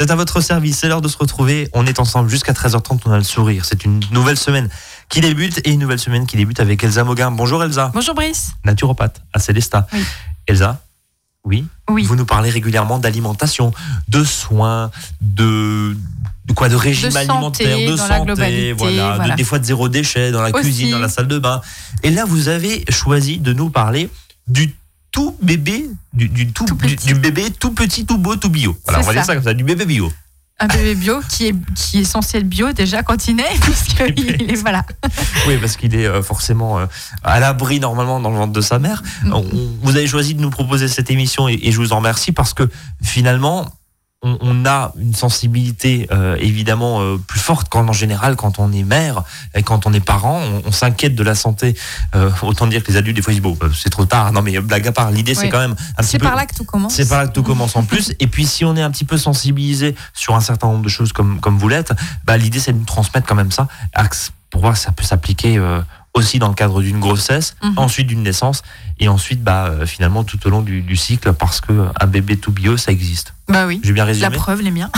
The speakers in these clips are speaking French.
C'est à votre service, c'est l'heure de se retrouver. On est ensemble jusqu'à 13h30, on a le sourire. C'est une nouvelle semaine qui débute et une nouvelle semaine qui débute avec Elsa Moguin. Bonjour Elsa. Bonjour Brice. Naturopathe à Célesta. Oui. Elsa oui. Oui. Vous nous parlez régulièrement d'alimentation, de soins, de, de quoi De régime De santé, alimentaire, de santé, voilà, de- voilà. des fois de zéro déchet dans la Aussi. cuisine, dans la salle de bain. Et là, vous avez choisi de nous parler du tout bébé, du, du tout, Tout du, bébé tout petit, tout beau, tout bio. Voilà, on va dire ça. comme ça, du bébé bio. Un bébé bio qui est, qui est censé être bio déjà quand il naît, puisqu'il est, voilà. Oui, parce qu'il est euh, forcément euh, à l'abri normalement dans le ventre de sa mère. Mm. Vous avez choisi de nous proposer cette émission et je vous en remercie parce que finalement, on, on a une sensibilité euh, évidemment euh, plus forte qu'en en général quand on est mère et quand on est parent. On, on s'inquiète de la santé. Euh, autant dire que les adultes, des fois, ils disent bon, c'est trop tard. Non, mais blague à part, l'idée, c'est quand même un petit C'est peu. par là que tout commence. C'est par là que tout commence en plus. Et puis, si on est un petit peu sensibilisé sur un certain nombre de choses comme, comme vous l'êtes, bah, l'idée, c'est de nous transmettre quand même ça pour voir que ça peut s'appliquer euh, aussi dans le cadre d'une grossesse, Mhm. ensuite d'une naissance, et ensuite, bah, euh, finalement, tout au long du, du cycle, parce que euh, un bébé tout bio, ça existe. Bah oui. J'ai bien La résumé preuve, les miens.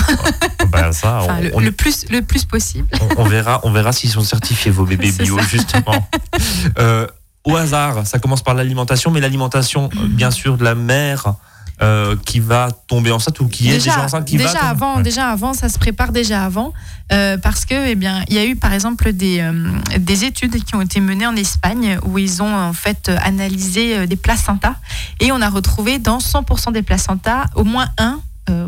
Bah, ça, Enfin, on, le, on- le plus, le plus possible. on- on verra, on verra s'ils sont certifiés, vos bébés bio, ça. justement. Euh, au hasard, ça commence par l'alimentation, mais l'alimentation, euh, bien sûr, de la mère euh, qui va tomber enceinte ou qui est déjà enceinte, qui va déjà tomber- avant, Ouais. déjà avant, ça se prépare déjà avant, euh, parce que, eh bien, il y a eu par exemple des, euh, des études qui ont été menées en Espagne où ils ont en fait analysé des placentas et on a retrouvé dans 100% des placentas au moins un,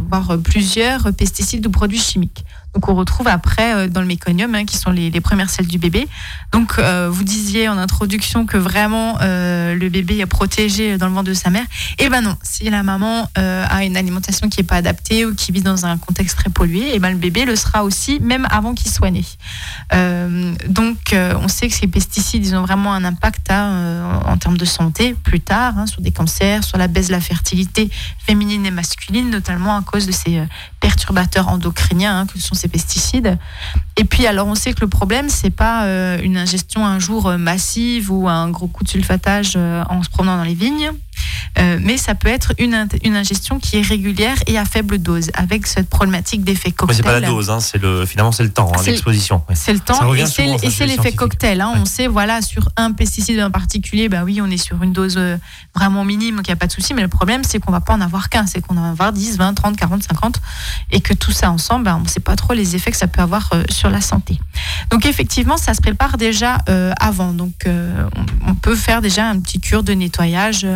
voire plusieurs pesticides ou produits chimiques. Donc on retrouve après euh, dans le méconium, hein, qui sont les, premières selles du bébé. Donc euh, vous disiez en introduction que vraiment euh, le bébé est protégé dans le ventre de sa mère. Eh ben non, si la maman a une alimentation qui n'est pas adaptée ou qui vit dans un contexte très pollué, eh ben le bébé le sera aussi, même avant qu'il soit né. Donc on sait que ces pesticides, ils ont vraiment un impact hein, en termes de santé plus tard, hein, sur des cancers, sur la baisse de la fertilité féminine et masculine, notamment à cause de ces perturbateurs endocriniens que sont ces pesticides. Et puis alors on sait que le problème c'est pas euh, une ingestion un jour euh, massive ou un gros coup de sulfatage euh, en se promenant dans les vignes, euh, mais ça peut être une, une ingestion qui est régulière et à faible dose, avec cette problématique d'effet Mais cocktail. c'est pas la dose, hein, c'est le, finalement c'est le temps, hein, l'exposition. ouais. C'est le temps et c'est l'effet cocktail. hein. Ouais. On sait, voilà, sur un pesticide en particulier, bah oui, on est sur une dose euh, vraiment minime, qu'il n'y a pas de souci. Mais le problème, c'est qu'on va pas en avoir qu'un, c'est qu'on va en avoir 10, 20, 30, 40, 50. Et que tout ça ensemble, bah, on ne sait pas trop les effets que ça peut avoir euh, sur la santé. Donc effectivement, ça se prépare déjà euh, avant. Donc on, on peut faire déjà un petit cure de nettoyage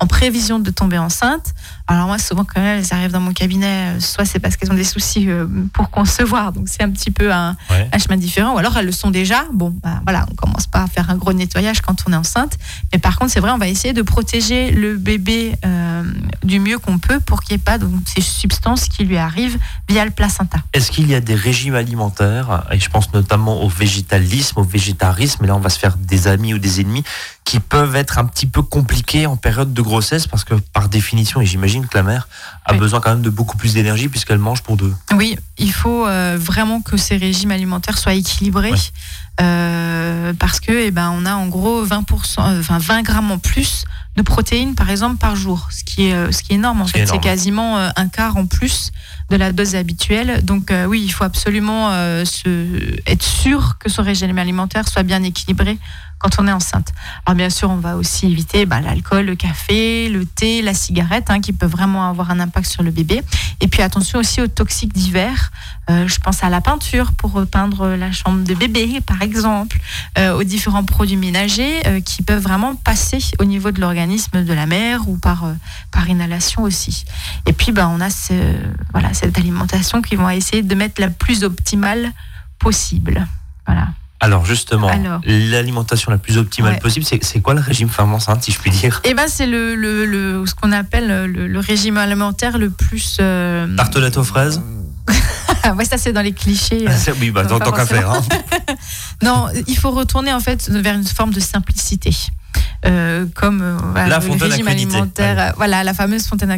en prévision de tomber enceinte. Alors moi, souvent quand elles arrivent dans mon cabinet, euh, soit c'est parce qu'elles ont des soucis euh, pour concevoir, donc c'est un petit peu un, Ouais. un chemin différent, ou alors elles le sont déjà. Bon, bah, voilà, on commence pas à faire un gros nettoyage quand on est enceinte, mais par contre, c'est vrai, on va essayer de protéger le bébé euh, du mieux qu'on peut pour qu'il n'y ait pas donc, ces substances qui lui arrivent via le placenta. Est-ce qu'il y a des régimes alimentaires, et je pense notamment au végétalisme, au végétarisme, et là on va se faire des amis ou des ennemis, qui peuvent être un petit peu compliqués en période de grossesse, parce que par définition, et j'imagine que la mère a Oui. besoin quand même de beaucoup plus d'énergie puisqu'elle mange pour deux. Oui, il faut euh, vraiment que ces régimes alimentaires soient équilibrés. Euh, parce que eh ben, on a en gros 20%, euh, enfin 20 grammes en plus de protéines par exemple par jour, ce qui est, ce qui est énorme en fait. C'est quasiment un quart en plus de la dose habituelle. Donc euh, oui, il faut absolument euh, se, être sûr que ce régime alimentaire soit bien équilibré quand on est enceinte. Alors bien sûr, on va aussi éviter bah, l'alcool, le café, le thé, la cigarette, hein, qui peuvent vraiment avoir un impact sur le bébé. Et puis attention aussi aux toxiques divers. Euh, je pense à la peinture pour peindre la chambre de bébé, par exemple, aux différents produits ménagers qui peuvent vraiment passer au niveau de l'organisme de la mère ou par, par inhalation aussi. Et puis, ben, on a ce, voilà, alimentation qui vont essayer de mettre la plus optimale possible. Voilà. Alors justement, l'alimentation la plus optimale Ouais. possible, c'est quoi le régime femme enceinte, si je puis dire Et ben, c'est le, le, le- ce qu'on appelle le, le régime alimentaire le plus. euh, Tartelette aux fraises ouais, ça, c'est dans les clichés. euh. Oui, bah, tant pas tant qu'à faire. hein. Non, il faut retourner en fait vers une forme de simplicité. Euh, comme euh, voilà, La le régime alimentaire, euh, voilà la fameuse fontaine.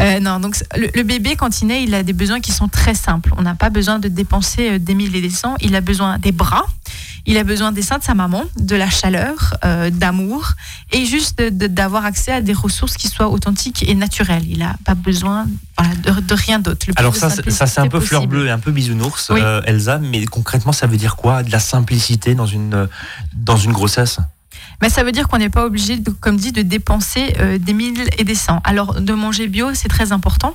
Euh, non, donc le, le bébé quand il naît, il a des besoins qui sont très simples. On n'a pas besoin de dépenser euh, des mille et des cents. Il a besoin des bras, Il a besoin des seins de sa maman, de la chaleur, euh, d'amour et juste d'avoir accès à des ressources qui soient authentiques et naturelles. Il n'a pas besoin de, rien d'autre. Alors ça, ça c'est un peu fleur bleue et un peu bisounours, euh, Elsa, mais concrètement, ça veut dire quoi De la simplicité dans une, dans une grossesse? Mais ça veut dire qu'on n'est pas obligé, de, comme dit, de dépenser euh, des mille et des cents. Alors, de manger bio, c'est très important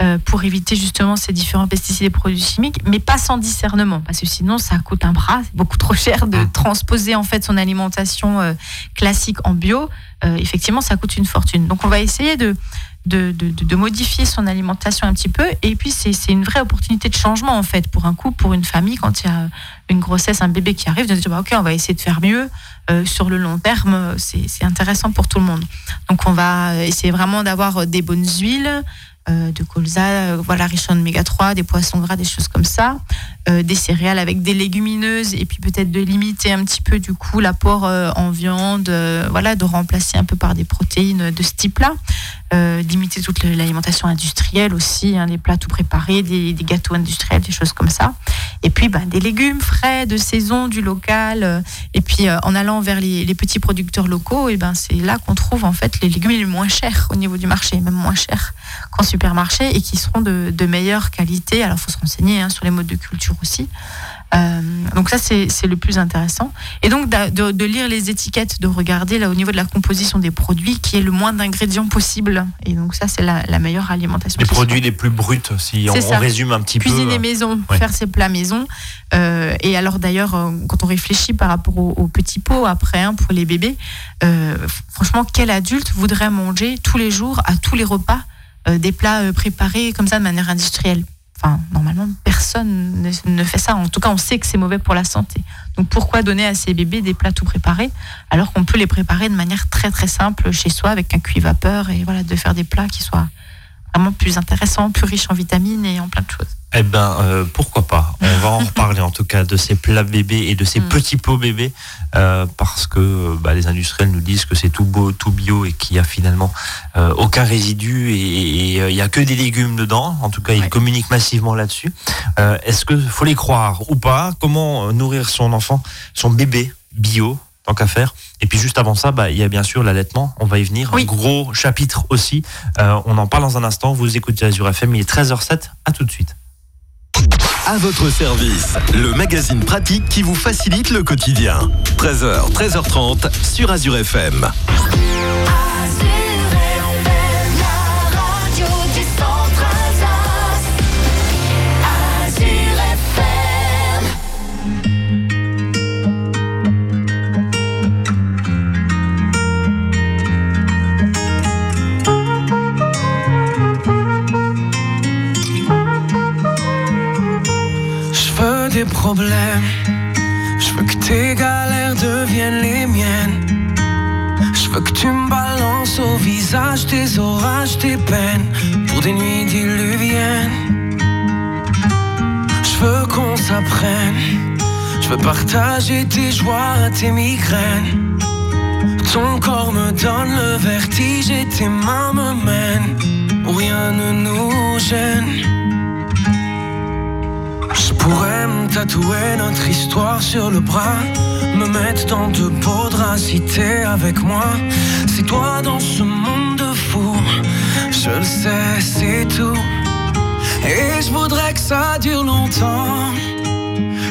euh, pour éviter justement ces différents pesticides et produits chimiques, mais pas sans discernement, parce que sinon, ça coûte un bras. C'est beaucoup trop cher de mmh. transposer en fait son alimentation euh, classique en bio. effectivement, ça coûte une fortune. Donc, on va essayer de de, modifier son alimentation un petit peu. Et puis, c'est une vraie opportunité de changement, en fait, pour un couple, pour une famille, quand il y a une grossesse, un bébé qui arrive, de se dire, bah, OK, on va essayer de faire mieux. Euh, sur le long terme, c'est intéressant pour tout le monde. Donc, on va essayer vraiment d'avoir des bonnes huiles, euh, de colza, euh, voilà, riche en oméga 3, des poissons gras, des choses comme ça, des céréales avec des légumineuses, et puis peut-être de limiter un petit peu du coup l'apport en viande, voilà, de remplacer un peu par des protéines de ce type-là. Euh, limiter toute l'alimentation industrielle aussi, hein, les plats tout préparés, des, gâteaux industriels, des choses comme ça. Et puis bah, des légumes frais, de saison, du local. Euh, et puis euh, en allant vers les, petits producteurs locaux, et ben c'est là qu'on trouve en fait les légumes les moins chers au niveau du marché, même moins chers qu'en supermarché et qui seront de, meilleure qualité. Alors il faut se renseigner hein, sur les modes de culture aussi. Euh, donc ça, c'est le plus intéressant. Et donc de, lire les étiquettes, de regarder là au niveau de la composition des produits, qui est le moins d'ingrédients possible. Et donc ça, c'est la, meilleure alimentation. Les produits les plus bruts, si on, résume un petit peu. Cuisiner maison, faire ses plats maison. Euh, et alors d'ailleurs, euh, quand on réfléchit par rapport aux, petits pots après hein, pour les bébés, franchement, quel adulte voudrait manger tous les jours à tous les repas des plats préparés comme ça de manière industrielle? Enfin, normalement, personne ne, fait ça. En tout cas, on sait que c'est mauvais pour la santé. Donc, pourquoi donner à ces bébés des plats tout préparés alors qu'on peut les préparer de manière très très simple chez soi avec un cuit vapeur et voilà, de faire des plats qui soient vraiment plus intéressants, plus riches en vitamines et en plein de choses. Eh ben, euh, pourquoi pas On va en reparler en tout cas de ces plats bébés et de ces mm. petits pots bébés euh, parce que bah, les industriels nous disent que c'est tout beau, tout bio et qu'il y a finalement euh, aucun résidu et il n'y a que des légumes dedans. En tout cas, ils communiquent massivement là-dessus. Est-ce que faut les croire ou pas? Comment nourrir son enfant, son bébé bio? Tant qu'à faire. Et puis juste avant ça, bah, il y a bien sûr l'allaitement. On va y venir. Un gros chapitre aussi. on en parle dans un instant. Vous écoutez Azure FM. Il est 13h07. À tout de suite. À votre service, le magazine pratique qui vous facilite le quotidien. 13h, 13h30 sur Azure FM. Je veux partager tes joies, tes migraines. Ton corps me donne le vertige et tes mains me mènent rien ne nous gêne pourrais me tatouer notre histoire sur le bras, me mettre dans de beaux draps si avec moi. C'est toi dans ce monde de fou, je le sais, c'est tout. Et je voudrais que ça dure longtemps,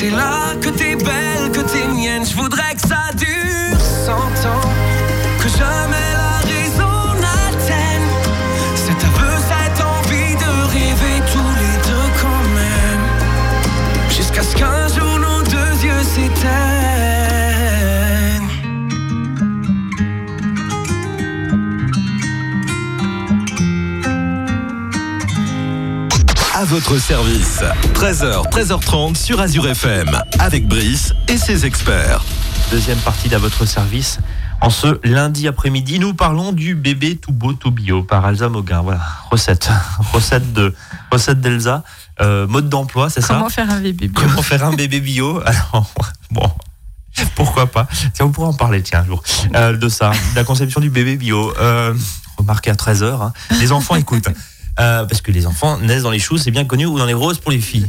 Que t'es là, votre service. 13h, 13h30 sur Azure FM. Avec Brice et ses experts. Deuxième partie d'à votre service. En ce lundi après-midi, nous parlons du bébé tout beau, tout bio par Elsa Moguin. Voilà, recette. Recette de recette d'Elsa. Euh, mode d'emploi, c'est ça? Comment faire un bébé bio? Comment faire un bébé bio? Alors, bon, pourquoi pas? Tiens, on pourrait en parler, tiens, un jour, euh, de ça, de la conception du bébé bio. Euh, remarquez à 13h, hein. les enfants écoutent. Euh, parce que les enfants naissent dans les choux, c'est bien connu, ou dans les roses pour les filles.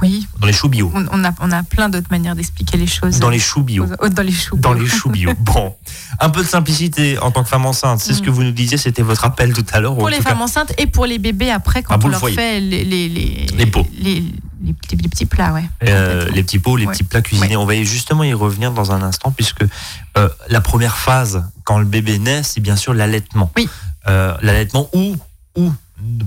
Oui, Dans les choux bio. on, on a, on a plein d'autres manières d'expliquer les choses. Dans les choux bio. Oh, Dans les choux. Dans les choux bio. Bon, un peu de simplicité en tant que femme enceinte. C'est ce que vous nous disiez, c'était votre appel tout à l'heure. ou Pour les cas- femmes enceintes et pour les bébés après, quand Ah, on le leur fait les, les, les, Les pots. les, les petits, les petits plats, ouais. Euh, les petits pots, les Ouais. petits plats cuisinés. On va justement y revenir dans un instant, puisque euh, la première phase, quand le bébé naît, c'est bien sûr l'allaitement. Oui. Euh, l'allaitement ou, ou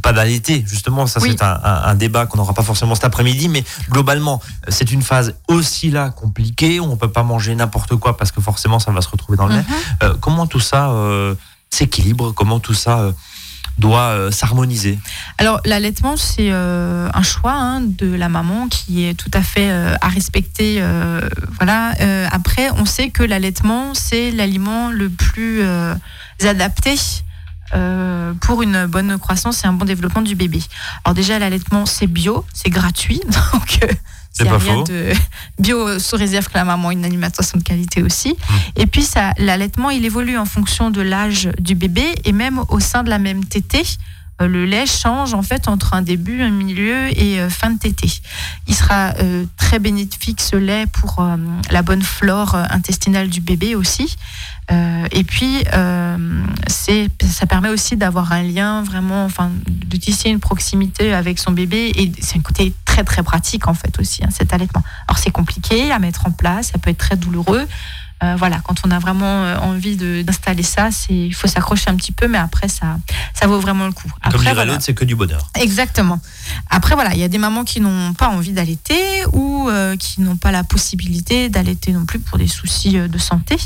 pas d'allaiter, justement, ça Oui. c'est un, un- un débat qu'on n'aura pas forcément cet après-midi, mais globalement, c'est une phase aussi là compliquée, où on peut pas manger n'importe quoi parce que forcément ça va se retrouver dans le lait. Mhm. Euh, comment tout ça euh, s'équilibre, comment tout ça euh, doit s'harmoniser? Alors l'allaitement, c'est un choix hein, de la maman qui est tout à fait à respecter. voilà. Après, on sait que l'allaitement, c'est l'aliment le plus adapté. Euh, pour une bonne croissance et un bon développement du bébé. Alors déjà l'allaitement c'est bio, c'est gratuit, donc euh, C'est pas faux. de bio sous réserve que la maman ait une alimentation de qualité aussi. Mmh. Et puis ça, l'allaitement il évolue en fonction de l'âge du bébé et même au sein de la même tétée. Euh, Le lait change en fait entre un début, un milieu et euh, fin de tétée. Il sera euh, très bénéfique ce lait pour euh, la bonne flore euh, intestinale du bébé aussi. Et puis, ça permet aussi d'avoir un lien vraiment, enfin, de tisser une proximité avec son bébé. Et c'est un côté très, très pratique, en fait, aussi, hein, cet allaitement. Alors, c'est compliqué à mettre en place, ça peut être très douloureux. Euh, voilà, quand on a vraiment euh, envie d'installer ça, c'est, il faut s'accrocher un petit peu, mais après, ça, ça vaut vraiment le coup. Comme Après, dirait voilà. l'autre, c'est que du bonheur. Exactement. Après, voilà, il y a des mamans qui n'ont pas envie d'allaiter ou euh, qui n'ont pas la possibilité d'allaiter non plus pour des soucis de santé.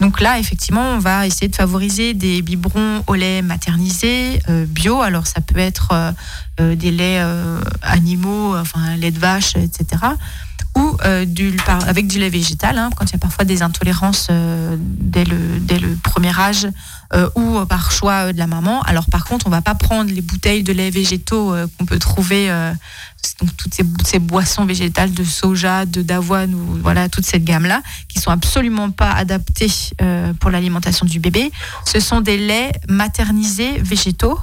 Donc là, effectivement, on va essayer de favoriser des biberons au lait maternisé, euh, bio. Alors, ça peut être des laits animaux, enfin, lait de vache, etc. Ou euh, du, par- avec du lait végétal, hein, quand il y a parfois des intolérances euh, dès, le, dès le premier âge euh, ou euh, par choix euh, de la maman. Alors par contre, on va pas prendre les bouteilles de lait végétaux euh, qu'on peut trouver, donc toutes ces, ces boissons végétales de soja, de d'avoine, ou voilà toute cette gamme là, qui sont absolument pas adaptées pour l'alimentation du bébé. Ce sont des laits maternisés végétaux.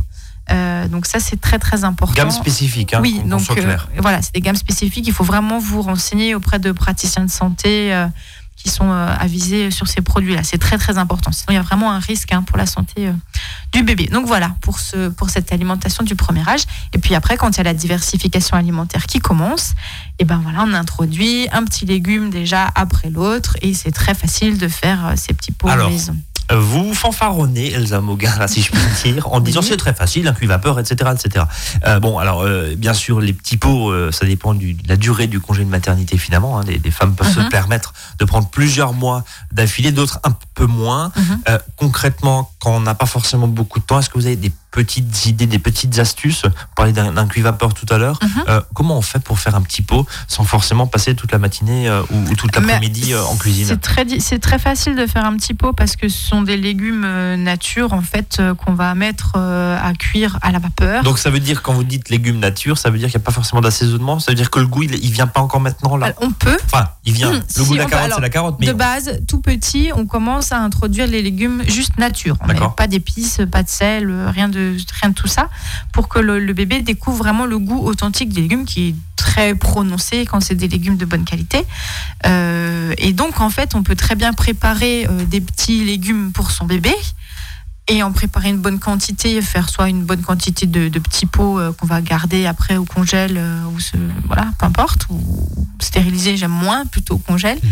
Euh, donc ça c'est très très important. Gamme spécifique, hein, Oui, donc soit euh, voilà, c'est des gammes spécifiques. Il faut vraiment vous renseigner auprès de praticiens de santé euh, qui sont avisés sur ces produits-là. C'est très très important. Sinon, il y a vraiment un risque hein, pour la santé du bébé. Donc voilà pour ce pour cette alimentation du premier âge. Et puis après, quand il y a la diversification alimentaire qui commence, et ben voilà, on introduit un petit légume déjà après l'autre et c'est très facile de faire ces petits pots Alors, maison. Vous fanfaronnez Elsa Moga, si je puis dire, en disant c'est très facile, un cuivapeur, etc. etc. Euh, bon, alors, euh, bien sûr, les petits pots, euh, ça dépend de la durée du congé de maternité, finalement. Hein. Des, femmes peuvent se Mhm. permettre de prendre plusieurs mois d'affilée, d'autres un peu moins. Euh, concrètement, quand on n'a pas forcément beaucoup de temps, est-ce que vous avez des petites idées, des petites astuces Vous parlez d'un cuivapeur tout à l'heure. Mhm. Euh, comment on fait pour faire un petit pot sans forcément passer toute la matinée euh, ou, ou toute l'après-midi euh, en cuisine? C'est très, très facile de faire un petit pot parce que ce sont des légumes nature en fait qu'on va mettre à cuire à la vapeur. Donc ça veut dire quand vous dites légumes nature, ça veut dire qu'il n'y a pas forcément d'assaisonnement, ça veut dire que le goût il, il vient pas encore maintenant là? Alors, on peut. Enfin, il vient. Hum, le si, goût de la on carotte, c'est la carotte, mais De base, tout petit, on commence à introduire les légumes juste nature. On met pas d'épices, pas de sel, rien de, rien de tout ça, pour que le, bébé découvre vraiment le goût authentique des légumes qui est très prononcé quand c'est des légumes de bonne qualité. Euh, et donc, en fait, on peut très bien préparer euh, des petits légumes pour son bébé et en préparer une bonne quantité, faire soit une bonne quantité de, de petits pots euh, qu'on va garder après au congèle euh, ou se, voilà, peu importe, ou stériliser, j'aime moins, plutôt au congèle. Mhm.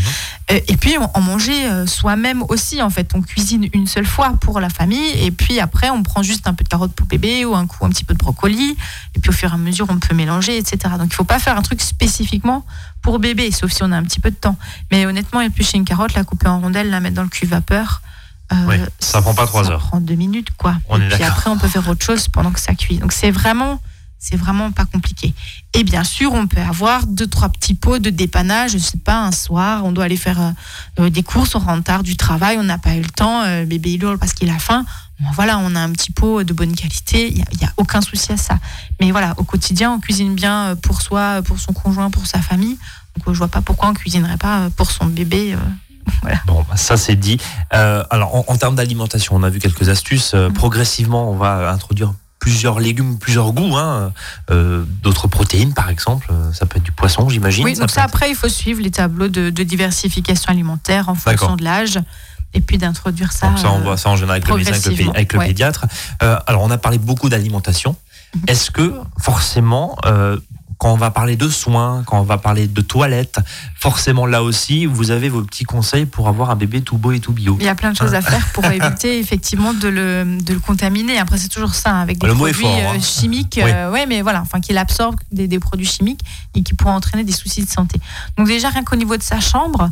Euh, et puis en, manger soi-même aussi, en fait, on cuisine une seule fois pour la famille, et puis après on prend juste un peu de carotte pour bébé ou un coup un petit peu de brocoli, et puis au fur et à mesure on peut mélanger, etc. Donc il faut pas faire un truc spécifiquement pour bébé, sauf si on a un petit peu de temps. Mais honnêtement, éplucher une carotte, la couper en rondelles, la mettre dans le cuve vapeur. Euh, ça prend pas trois ça heures. prend deux minutes, quoi. On est et puis après, on peut faire autre chose pendant que ça cuit. Donc c'est vraiment, c'est vraiment pas compliqué. Et bien sûr, on peut avoir deux, trois petits pots de dépannage. Je sais pas, un soir, on doit aller faire euh, euh, des courses, on rentre tard du travail, on n'a pas eu le temps, euh, bébé il hurle parce qu'il a faim. Bon, voilà, on a un petit pot de bonne qualité, il n'y a, a aucun souci à ça. Mais voilà, au quotidien, on cuisine bien pour soi, pour son conjoint, pour sa famille. Donc je vois pas pourquoi on cuisinerait pas pour son bébé. Euh, Bon, bah, ça c'est dit. Euh, alors en, en termes d'alimentation, on a vu quelques astuces. Euh, progressivement, on va introduire plusieurs légumes, plusieurs goûts, hein. Euh, d'autres protéines par exemple. Euh, Ça peut être du poisson, j'imagine. Oui, donc ça, être- après, il faut suivre les tableaux de, de diversification alimentaire en fonction de l'âge et puis d'introduire ça. Donc ça, on euh, voit ça en général avec le médecin, avec le, ouais. pédiatre. Euh, alors, on a parlé beaucoup d'alimentation. Mhm. Est-ce que forcément, euh, quand on va parler de soins, quand on va parler de toilettes, forcément là aussi, vous avez vos petits conseils pour avoir un bébé tout beau et tout bio Il y a plein de choses à faire pour éviter effectivement de le, de le contaminer. Après, c'est toujours ça, hein, avec des Le produits fort, hein. euh, chimiques. Oui. euh, ouais, mais voilà, enfin, qu'il absorbe des, des produits chimiques et qui pourraient entraîner des soucis de santé. Donc, déjà, rien qu'au niveau de sa chambre,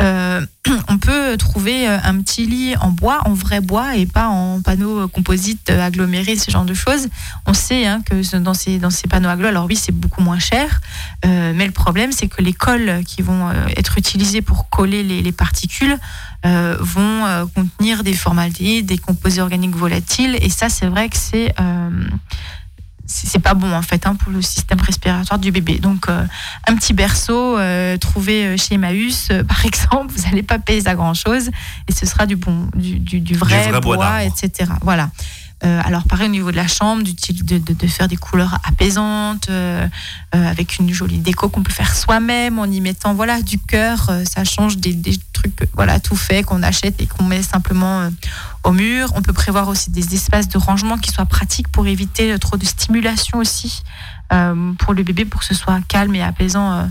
euh, on peut trouver euh, un petit lit en bois, en vrai bois et pas en panneaux euh, composites agglomérés, ce genre de choses. On sait hein, que dans ces, panneaux agglo, alors oui, c'est beaucoup moins cher, mais le problème, c'est que les colles qui vont être utilisées pour coller les, les particules vont contenir des formaldéhydes, des composés organiques volatiles, et ça, c'est vrai que c'est c'est pas bon en fait hein, pour le système respiratoire du bébé. Donc euh, un petit berceau euh, trouvé euh, chez Emmaüs, euh, par exemple, vous n'allez pas payer ça grand chose et ce sera du bon, du, du, du vrai, vrai bois etc. Voilà. Euh, alors pareil au niveau de la chambre, de, de, de faire des couleurs apaisantes, euh, euh, avec une jolie déco qu'on peut faire soi-même en y mettant voilà du cœur. euh, ça change des, des trucs voilà tout fait qu'on achète et qu'on met simplement euh, au mur. On peut prévoir aussi des espaces de rangement qui soient pratiques pour éviter euh, trop de stimulation aussi pour le bébé, pour que ce soit calme et apaisant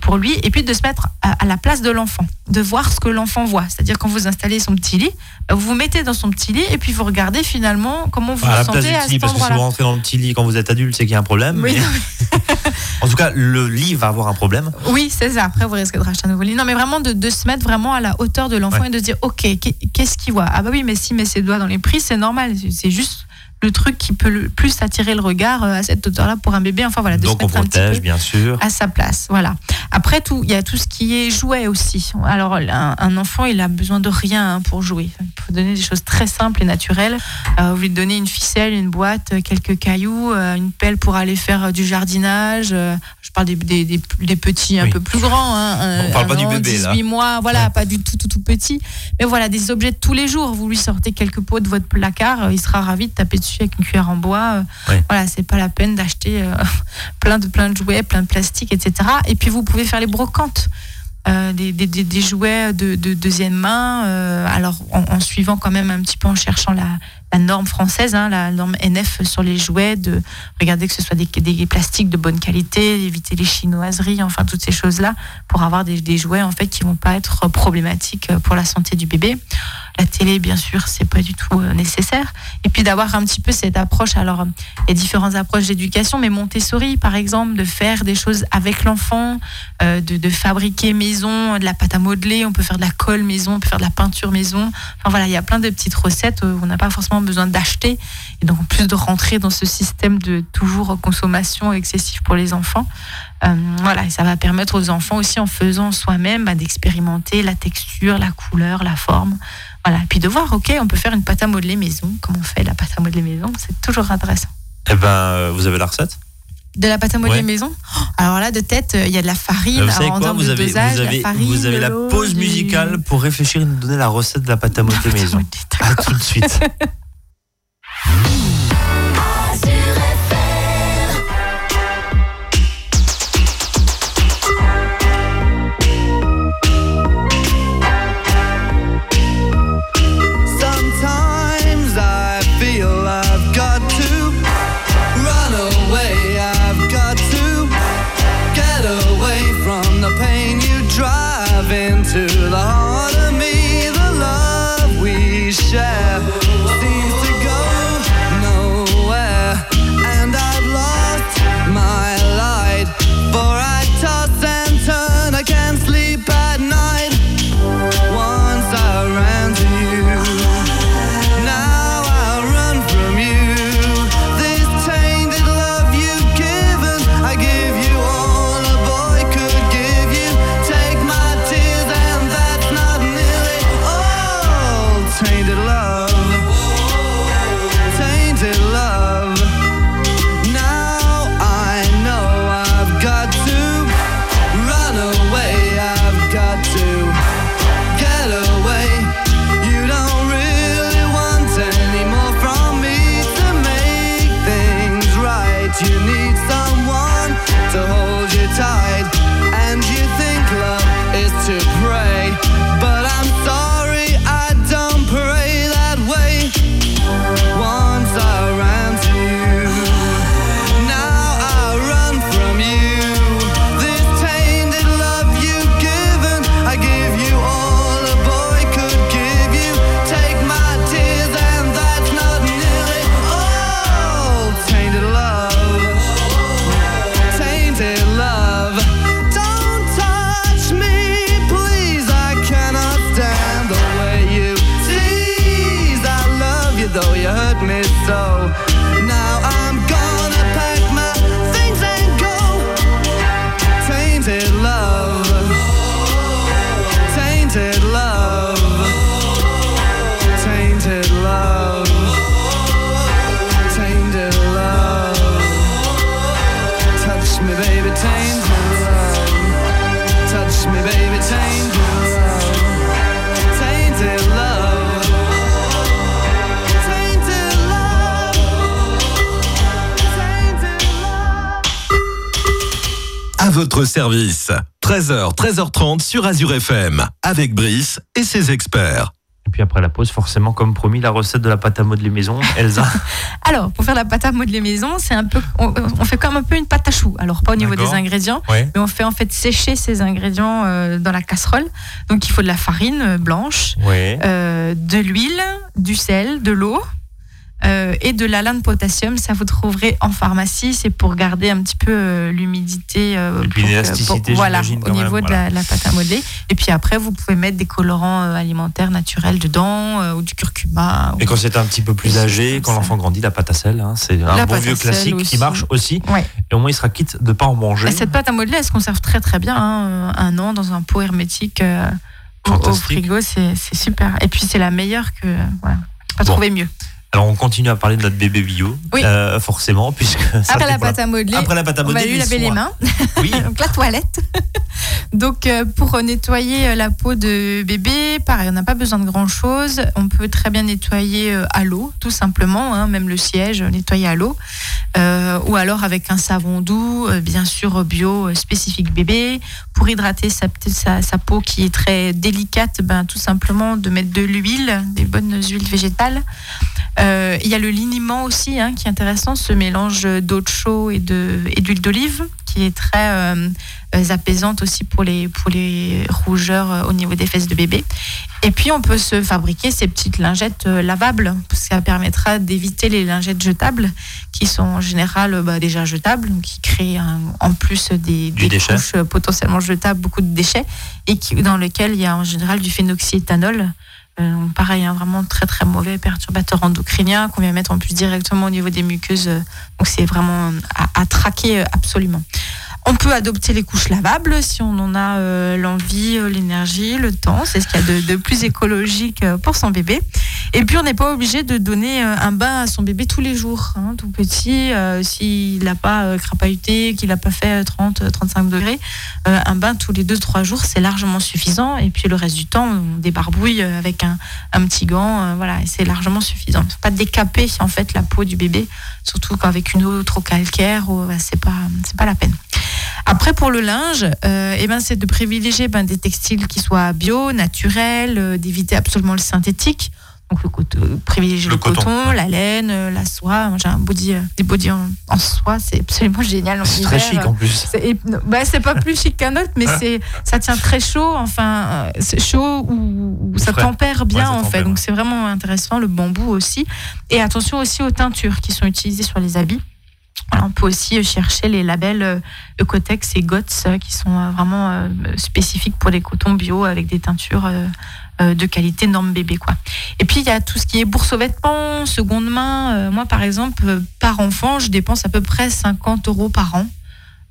pour lui. Et puis de se mettre à, la place de l'enfant, de voir ce que l'enfant voit. C'est-à-dire quand vous installez son petit lit, euh, vous vous mettez dans son petit lit et puis vous regardez finalement comment vous à la vous place sentez du à petit lit, parce que si vous rentrez dans le petit lit quand vous êtes adulte, c'est qu'il y a un problème. Oui, mais- En tout cas, le lit va avoir un problème. Oui, c'est ça. Après, vous risquez de racheter un nouveau lit. Non, mais vraiment de, de se mettre vraiment à la hauteur de l'enfant Ouais. et de dire, OK, qu'est- qu'est-ce qu'il voit? Ah bah oui, mais s'il met ses doigts dans les prises, c'est normal. C'est juste le truc qui peut le plus attirer le regard euh, à cette hauteur-là pour un bébé. Enfin voilà, de Donc se on mettre un petit protège, bien sûr. à sa place. Voilà. Après tout, il y a tout ce qui est jouet aussi. Alors un, un enfant, il a besoin de rien hein, pour jouer. Il faut donner des choses très simples et naturelles. Euh, vous lui donnez une ficelle, une boîte, quelques cailloux, euh, une pelle pour aller faire du jardinage. euh, je parle des, des, des- des petits un Oui. peu plus grands. Hein, un- On parle un pas du bébé, là. 18 mois, voilà, Ouais. pas du tout, tout, tout petit. Mais voilà, des objets de tous les jours. Vous lui sortez quelques pots de votre placard, il sera ravi de taper dessus avec une cuillère en bois. euh. Voilà, c'est pas la peine d'acheter euh, plein de plein de jouets, plein de plastique, etc. Et puis vous pouvez faire les brocantes. Euh, des, jouets de, de deuxième main, euh, alors en, suivant quand même un petit peu en cherchant la, norme française, hein, la norme NF sur les jouets, de regarder que ce soit des, plastiques de bonne qualité, éviter les chinoiseries, enfin toutes ces choses-là, pour avoir des, jouets en fait qui vont pas être problématiques pour la santé du bébé. La télé, bien sûr, c'est pas du tout euh, nécessaire. Et puis d'avoir un petit peu cette approche. Alors, a différentes approches d'éducation, mais Montessori, par exemple, de faire des choses avec l'enfant, de, de fabriquer de la pâte à modeler, on peut faire de la colle maison, on peut faire de la peinture maison. Enfin voilà, il y a plein de petites recettes où on n'a pas forcément besoin d'acheter. Et donc, en plus de rentrer dans ce système de toujours consommation excessive pour les enfants, euh, voilà, et ça va permettre aux enfants aussi, en faisant soi-même, bah, d'expérimenter la texture, la couleur, la forme. Voilà, et puis de voir, ok, on peut faire une pâte à modeler maison. Comment on fait la pâte à modeler maison? C'est toujours intéressant. Eh ben, euh, vous avez la recette? De la pâte à modeler Ouais. maison Alors là, de tête, euh, il y a de la farine. Euh, Vous savez quoi vous avez, dosage, vous la avez, farine, vous avez la pause musicale pour réfléchir et nous donner la recette de la pâte à modeler maison. À tout de suite. À votre service. 13h, 13h30 sur Azure FM. Avec Brice et ses experts. Et puis après la pause, forcément, comme promis, la recette de la pâte à modeler maison. Elsa, Alors, pour faire la pâte à modeler maison, c'est un peu, on, on fait comme un peu une pâte à choux. Alors, pas au niveau des ingrédients, Ouais. mais on fait en fait sécher ces ingrédients euh, dans la casserole. Donc, il faut de la farine euh, blanche, ouais. euh, de l'huile, du sel, de l'eau. Euh, et de l'alun de potassium, ça vous trouverez en pharmacie. C'est pour garder un petit peu euh, l'humidité. euh, Voilà, au niveau même, de la, la pâte à modeler. Et puis après, vous pouvez mettre des colorants alimentaires naturels dedans, ou du curcuma. ou- Et quand c'est un petit peu plus âgé, quand l'enfant grandit, la pâte à sel, hein, c'est un La bon vieux classique qui marche aussi. Ouais. Et au moins, il sera quitte de pas en manger. Et cette pâte à modeler, elle se conserve très très bien. hein, Un an dans un pot hermétique au- frigo, c'est c'est super. Et puis c'est la meilleure que. Voilà. Pas Bon. trouver mieux. Alors on continue à parler de notre bébé bio, Oui. euh, forcément, puisque Après la pâte à modeler, Après la pâte à on va modeler, lui laver les mains. Oui, Donc la toilette. Donc euh, pour nettoyer euh, la peau de bébé, pareil, on n'a pas besoin de grand chose. On peut très bien nettoyer à l'eau, tout simplement, hein, même le siège, nettoyer à l'eau, Euh, ou alors avec un savon doux, bien sûr bio, spécifique bébé. Pour hydrater sa, sa, sa peau qui est très délicate, ben, tout simplement de mettre de l'huile, des bonnes huiles végétales. Euh, Il y a le liniment aussi, hein, qui est intéressant, ce mélange d'eau de chaud et d'huile d'olive, qui est très euh, apaisante aussi pour les, pour les rougeurs euh, au niveau des fesses de bébé. Et puis, on peut se fabriquer ces petites lingettes lavables, parce que ça permettra d'éviter les lingettes jetables, qui sont en général bah, déjà jetables, donc qui créent un- en plus des, des déchet. couches potentiellement jetables, beaucoup de déchets, et qui, dans lesquels il y a en général du phénoxyéthanol. Euh, pareil, hein, vraiment très très mauvais perturbateur endocrinien qu'on vient mettre en plus directement au niveau des muqueuses. euh, Donc c'est vraiment à, à traquer euh, absolument. On peut adopter les couches lavables si on en a euh, l'envie, euh, l'énergie, le temps. C'est ce qu'il y a de, plus écologique euh, pour son bébé. Et puis on n'est pas obligé de donner euh, un bain à son bébé tous les jours, hein, tout petit. euh, S'il n'a pas euh, crapahuté, qu'il n'a pas fait 30-35 degrés, euh, un bain tous les 2-3 jours, c'est largement suffisant. Et puis le reste du temps, on débarbouille euh, avec un, petit gant. voilà, c'est largement suffisant. Faut pas décaper en fait la peau du bébé, surtout qu'avec une eau trop calcaire, ou, bah, c'est pas pas la peine. Après, pour le linge, eh ben, c'est de privilégier ben, des textiles qui soient bio, naturels, d'éviter absolument le synthétique. Donc, le coton, privilégier le, Le coton, la laine, euh, la soie. J'ai un body, euh, des body en, en soie, c'est absolument génial. c'est très chic en plus. C'est bah, c'est pas plus chic qu'un autre, mais c'est ça tient très chaud. Enfin, euh, c'est chaud ou, ça Frais. tempère bien Ouais, en fait. Donc c'est vraiment intéressant le bambou aussi. Et attention aussi aux teintures qui sont utilisées sur les habits. Alors, on peut aussi chercher les labels euh, Ecotex et GOTS euh, qui sont euh, vraiment euh, spécifiques pour les cotons bio avec des teintures euh, euh, de qualité norme bébé quoi. Et puis il y a tout ce qui est bourse aux vêtements, seconde main. Euh, moi par exemple, euh, par enfant, je dépense à peu près 50 euros par an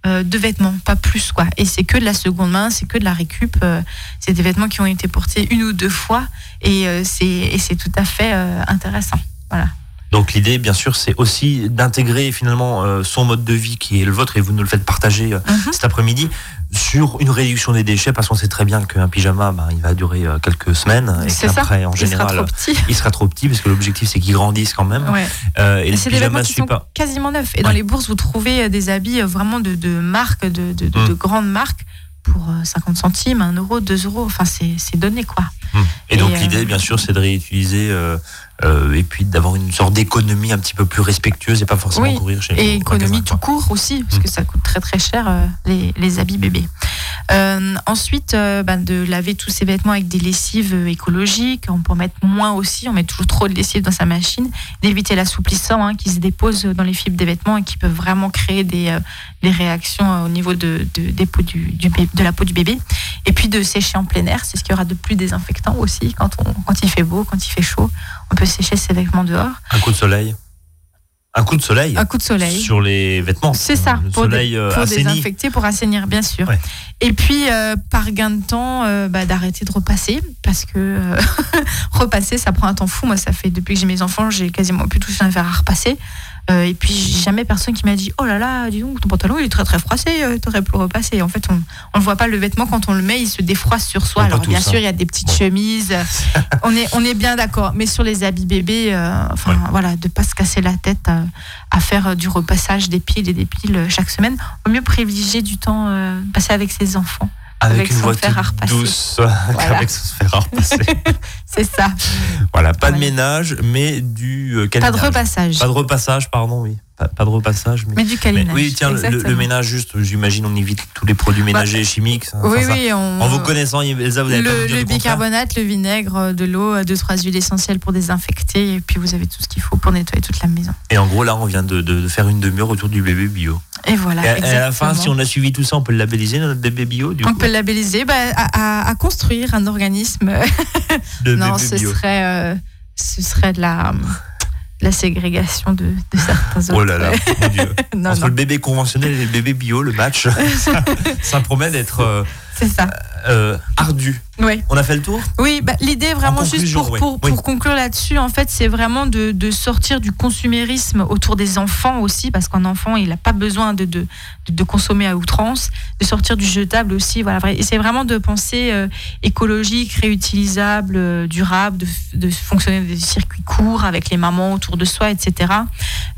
euh, de vêtements, pas plus quoi. Et c'est que de la seconde main, c'est que de la récup. euh, c'est des vêtements qui ont été portés une ou deux fois et euh, c'est tout à fait euh, intéressant. Voilà. Donc l'idée, bien sûr, c'est aussi d'intégrer finalement euh, son mode de vie qui est le vôtre et vous nous le faites partager euh, Mhm. cet après-midi sur une réduction des déchets parce qu'on sait très bien qu'un pyjama, ben, il va durer euh, quelques semaines et qu'après, en Il sera général, trop petit. il sera trop petit parce que l'objectif c'est qu'il grandisse quand même. Ouais. Euh, et le C'est des vêtements qui sont pas. quasiment neufs. Et dans les bourses, vous trouvez euh, des habits euh, vraiment de, de marques, de, de, de- Mm. de grandes marques pour euh, 50 centimes, 1 euro, 2 euros. Enfin, c'est donné quoi. Et, Et, donc euh, l'idée, bien sûr, c'est de réutiliser euh, euh, et puis d'avoir une sorte d'économie un petit peu plus respectueuse et pas forcément Oui. courir chez Et économie tout court aussi, parce Mm. que ça coûte très très cher euh, les, les habits bébés. Euh, ensuite, euh, bah, de laver tous ces vêtements avec des lessives euh, écologiques. On peut en mettre moins aussi. On met toujours trop de lessive dans sa machine. D'éviter l'assouplissant hein, qui se dépose dans les fibres des vêtements et qui peuvent vraiment créer des, euh, des réactions euh, au niveau de, de, des peaux du, du bé- de la peau du bébé. Et puis de sécher en plein air. C'est ce qu'il y aura de plus désinfectant aussi quand, on, quand il fait beau, quand il fait chaud. On peut sécher ses vêtements dehors. Un coup de soleil. Un coup de soleil. Un coup de soleil. sur les vêtements. C'est ça, Le pour, soleil dé- euh, pour désinfecter, pour assainir, bien sûr. Ouais. Et puis, euh, par gain de temps, euh, bah, d'arrêter de repasser, parce que euh, repasser, ça prend un temps fou. Moi, ça fait depuis que j'ai mes enfants, j'ai quasiment plus touché un fer à repasser. Euh, et puis, jamais personne qui m'a dit Oh là là, dis donc, ton pantalon, il est très très froissé, euh, t'aurais pu le repasser. En fait, on ne voit pas le vêtement quand on le met, il se défroisse sur soi. Alors, bien ça. sûr, il y a des petites chemises. on, est, on est bien d'accord. Mais sur les habits bébés, euh, enfin, Ouais. voilà, de pas se casser la tête à faire du repassage des piles et des piles chaque semaine. Au mieux privilégier du temps passé avec ses enfants. Avec, avec une voix toute douce, Voilà. avec son fer à repasser. C'est ça. voilà, pas de ménage, mais du euh, Pas de repassage. Pas de repassage, pardon, oui. Pas, pas de repassage, mais. Mais du mais câlinage. oui, tiens, le. Bah, ménage, juste, j'imagine, on évite tous les produits ménagers chimiques. ça- Oui, ça- oui. On... En vous connaissant, Elsa, vous pas le, dire le bicarbonate, le vinaigre, de l'eau, euh, deux, trois huiles essentielles pour désinfecter. Et puis vous avez tout ce qu'il faut pour nettoyer toute la maison. Et en gros, là, on vient de, de- de faire une demi-heure autour du bébé bio. Et voilà. et, à- la fin, si on a suivi tout ça, on peut le labelliser, notre bébé bio, du On coup. peut le labelliser bah, à, à- à construire un organisme. de non, bébé ce bio. serait, euh, ce serait de la, la ségrégation de, de certains autres. Oh là là, mon Dieu. non, Entre non, le bébé conventionnel et le bébé bio, le match, ça, ça promet d'être euh, ça. euh, ardu. Ouais. On a fait le tour? Oui, bah, l'idée vraiment juste pour, oui. Oui. conclure là-dessus, en fait, c'est vraiment de, de sortir du consumérisme autour des enfants aussi, parce qu'un enfant, il n'a pas besoin de consommer à outrance, de sortir du jetable aussi. Voilà, c'est vraiment de penser euh, écologique, réutilisable, euh, durable, de, fonctionner des circuits courts avec les mamans autour de soi, etc.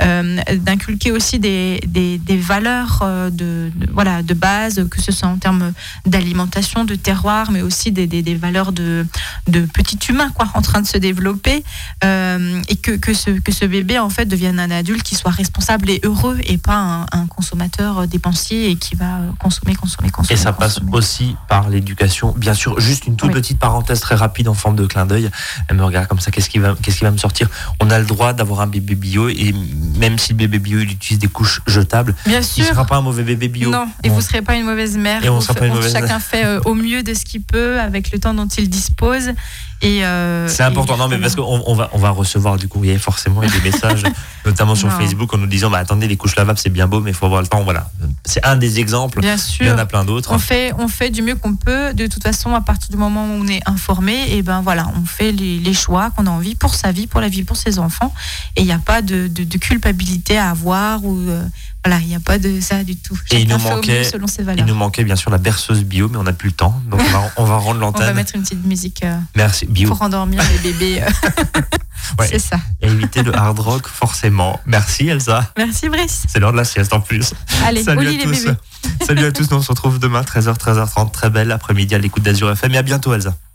Euh, D'inculquer aussi des, des, valeurs de, voilà, de base, que ce soit en termes d'alimentation, de terroir, mais aussi des, des, valeurs de, de petit humain quoi, en train de se développer, et que, que, ce, que ce bébé en fait devienne un adulte qui soit responsable et heureux, et pas un, consommateur dépensier et qui va euh, consommer, consommer, consommer. Et ça passe aussi par l'éducation. Bien sûr, juste une toute Oui. petite parenthèse très rapide en forme de clin d'œil. Elle me regarde comme ça, qu'est-ce qui va, qu'est-ce qui va me sortir? On a le droit d'avoir un bébé bio et même si le bébé bio il utilise des couches jetables, Bien il sûr. sera pas un mauvais bébé bio. Non, et vous serez pas une mauvaise mère. Et on Vous sera fa- pas une mauvaise Chacun fait euh, au mieux de ce qu'il peut avec le temps dont il dispose. Et euh, C'est important, et non, mais parce qu'on on va, on va recevoir du courrier forcément et des messages, notamment sur Non. Facebook, en nous disant bah, attendez, les couches lavables c'est bien beau, mais il faut avoir le temps. Voilà, c'est un des exemples. Bien Il y sûr. en a plein d'autres. On fait, on fait du mieux qu'on peut. De toute façon, à partir du moment où on est informé, et ben voilà, on fait les, les choix qu'on a envie pour sa vie, pour la vie, pour ses enfants. Et il n'y a pas de, de- de culpabilité à avoir ou euh, voilà, il n'y a pas de ça du tout. Et il nous manquait- selon ses Il valeurs. nous manquait bien sûr la berceuse bio, mais on n'a plus le temps, donc on va, on va rendre On va l'antenne. mettre une petite musique euh, Merci bio. pour endormir les bébés. euh. Ouais. C'est ça. Et éviter le hard rock forcément. Merci Elsa. Merci Brice. C'est l'heure de la sieste en plus. Allez, au Salut lit à les tous. bébés. Salut à tous. Nous on se retrouve demain 13h 13h30. Très belle après-midi à l'écoute d'Azur FM et à bientôt Elsa.